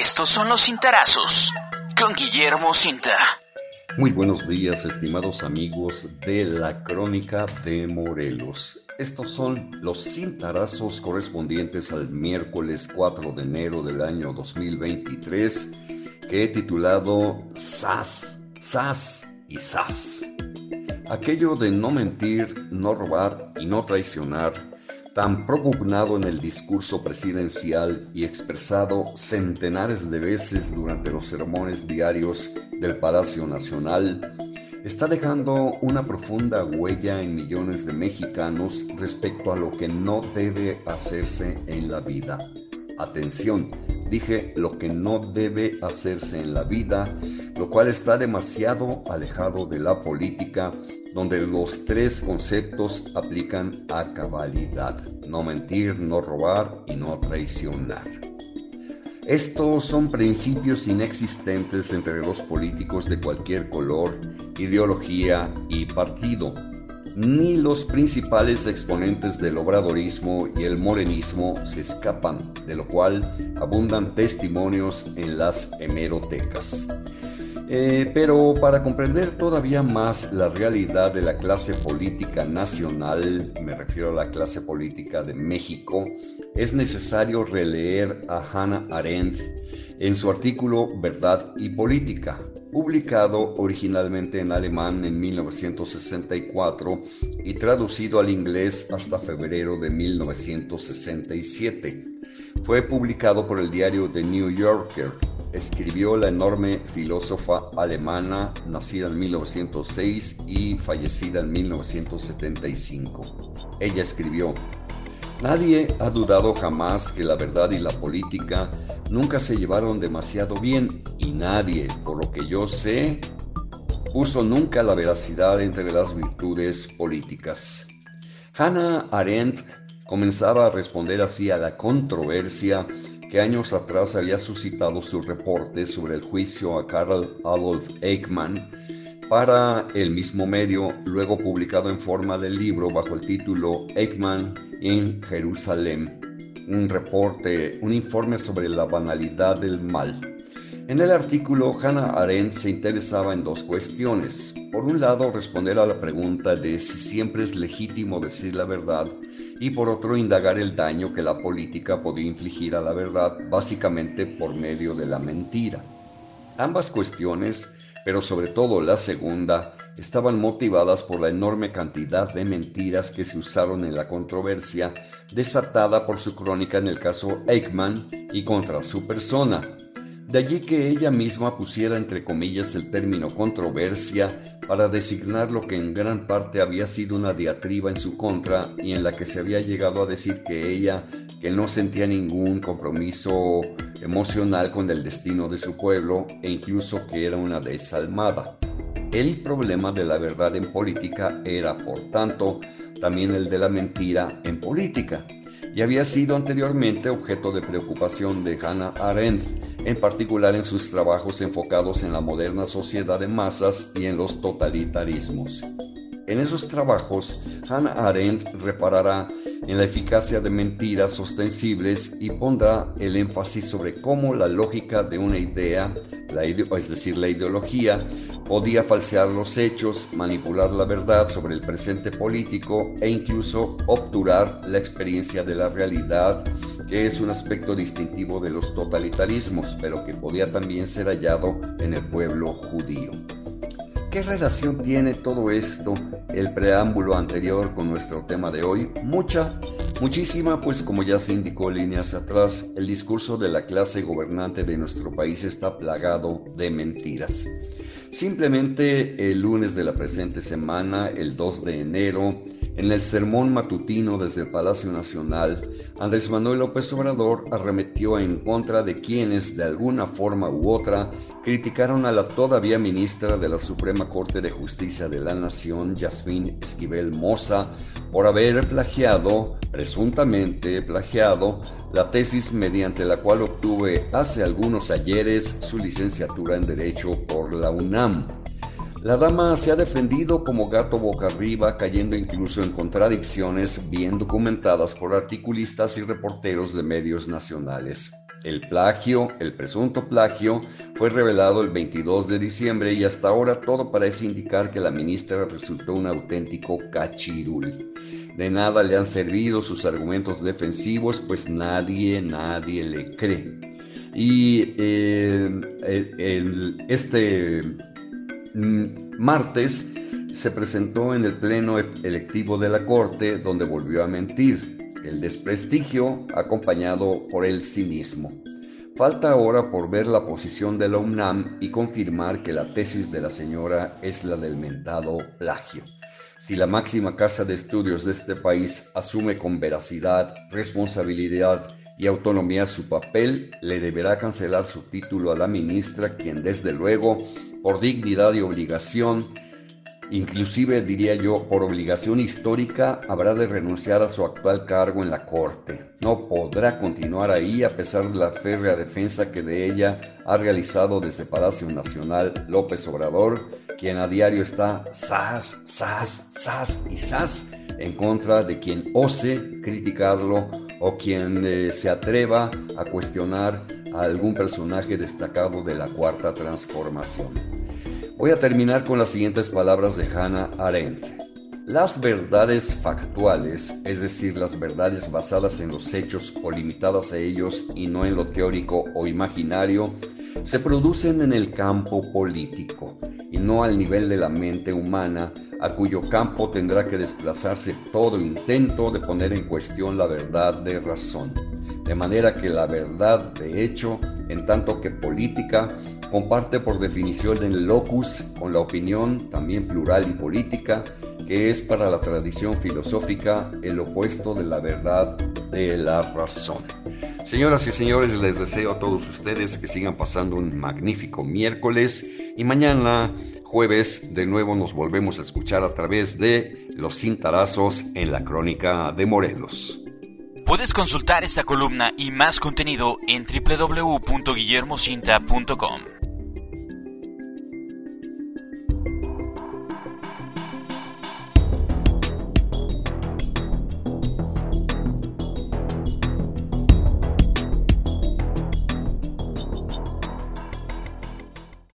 Estos son los cintarazos con Guillermo Cinta. Muy buenos días, estimados amigos de la Crónica de Morelos. Estos son los cintarazos correspondientes al miércoles 4 de enero del año 2023 que he titulado SAS, SAS y SAS. Aquello de no mentir, no robar y no traicionar tan propugnado en el discurso presidencial y expresado centenares de veces durante los sermones diarios del Palacio Nacional, está dejando una profunda huella en millones de mexicanos respecto a lo que no debe hacerse en la vida. Atención, dije lo que no debe hacerse en la vida, lo cual está demasiado alejado de la política donde los tres conceptos aplican a cabalidad, no mentir, no robar y no traicionar. Estos son principios inexistentes entre los políticos de cualquier color, ideología y partido. Ni los principales exponentes del obradorismo y el morenismo se escapan, de lo cual abundan testimonios en las hemerotecas. Eh, pero para comprender todavía más la realidad de la clase política nacional, me refiero a la clase política de México, es necesario releer a Hannah Arendt en su artículo Verdad y Política, publicado originalmente en alemán en 1964 y traducido al inglés hasta febrero de 1967. Fue publicado por el diario The New Yorker escribió la enorme filósofa alemana nacida en 1906 y fallecida en 1975. Ella escribió, Nadie ha dudado jamás que la verdad y la política nunca se llevaron demasiado bien y nadie, por lo que yo sé, puso nunca la veracidad entre las virtudes políticas. Hannah Arendt comenzaba a responder así a la controversia que años atrás había suscitado su reporte sobre el juicio a Karl Adolf Eichmann para el mismo medio, luego publicado en forma de libro bajo el título Eichmann en Jerusalén, un reporte, un informe sobre la banalidad del mal. En el artículo, Hannah Arendt se interesaba en dos cuestiones. Por un lado, responder a la pregunta de si siempre es legítimo decir la verdad y por otro indagar el daño que la política podía infligir a la verdad básicamente por medio de la mentira. Ambas cuestiones, pero sobre todo la segunda, estaban motivadas por la enorme cantidad de mentiras que se usaron en la controversia desatada por su crónica en el caso Eichmann y contra su persona, de allí que ella misma pusiera entre comillas el término controversia para designar lo que en gran parte había sido una diatriba en su contra y en la que se había llegado a decir que ella, que no sentía ningún compromiso emocional con el destino de su pueblo e incluso que era una desalmada. El problema de la verdad en política era, por tanto, también el de la mentira en política y había sido anteriormente objeto de preocupación de Hannah Arendt, en particular en sus trabajos enfocados en la moderna sociedad de masas y en los totalitarismos. En esos trabajos, Hannah Arendt reparará en la eficacia de mentiras ostensibles y pondrá el énfasis sobre cómo la lógica de una idea, es decir, la ideología, podía falsear los hechos, manipular la verdad sobre el presente político e incluso obturar la experiencia de la realidad, que es un aspecto distintivo de los totalitarismos, pero que podía también ser hallado en el pueblo judío. ¿Qué relación tiene todo esto, el preámbulo anterior con nuestro tema de hoy? Mucha, muchísima, pues como ya se indicó líneas atrás, el discurso de la clase gobernante de nuestro país está plagado de mentiras. Simplemente el lunes de la presente semana, el 2 de enero, en el sermón matutino desde el Palacio Nacional, Andrés Manuel López Obrador arremetió en contra de quienes, de alguna forma u otra, criticaron a la todavía ministra de la Suprema Corte de Justicia de la Nación, Yasmín Esquivel Moza, por haber plagiado, presuntamente plagiado, la tesis mediante la cual obtuve hace algunos ayeres su licenciatura en Derecho por la UNAM. La dama se ha defendido como gato boca arriba, cayendo incluso en contradicciones bien documentadas por articulistas y reporteros de medios nacionales. El plagio, el presunto plagio, fue revelado el 22 de diciembre y hasta ahora todo parece indicar que la ministra resultó un auténtico cachirul. De nada le han servido sus argumentos defensivos, pues nadie, nadie le cree. Y eh, este martes se presentó en el pleno electivo de la Corte, donde volvió a mentir el desprestigio acompañado por el cinismo. Falta ahora por ver la posición de la UNAM y confirmar que la tesis de la señora es la del mentado plagio. Si la máxima casa de estudios de este país asume con veracidad, responsabilidad y autonomía su papel, le deberá cancelar su título a la ministra, quien desde luego, por dignidad y obligación, Inclusive, diría yo, por obligación histórica, habrá de renunciar a su actual cargo en la Corte. No podrá continuar ahí a pesar de la férrea defensa que de ella ha realizado desde Palacio Nacional López Obrador, quien a diario está sas, sas, sas y sas en contra de quien ose criticarlo o quien eh, se atreva a cuestionar a algún personaje destacado de la Cuarta Transformación. Voy a terminar con las siguientes palabras de Hannah Arendt. Las verdades factuales, es decir, las verdades basadas en los hechos o limitadas a ellos y no en lo teórico o imaginario, se producen en el campo político y no al nivel de la mente humana, a cuyo campo tendrá que desplazarse todo intento de poner en cuestión la verdad de razón. De manera que la verdad de hecho, en tanto que política, comparte por definición el locus con la opinión, también plural y política, que es para la tradición filosófica el opuesto de la verdad de la razón. Señoras y señores, les deseo a todos ustedes que sigan pasando un magnífico miércoles y mañana, jueves, de nuevo nos volvemos a escuchar a través de Los Cintarazos en la Crónica de Morelos. Puedes consultar esta columna y más contenido en www.guillermocinta.com.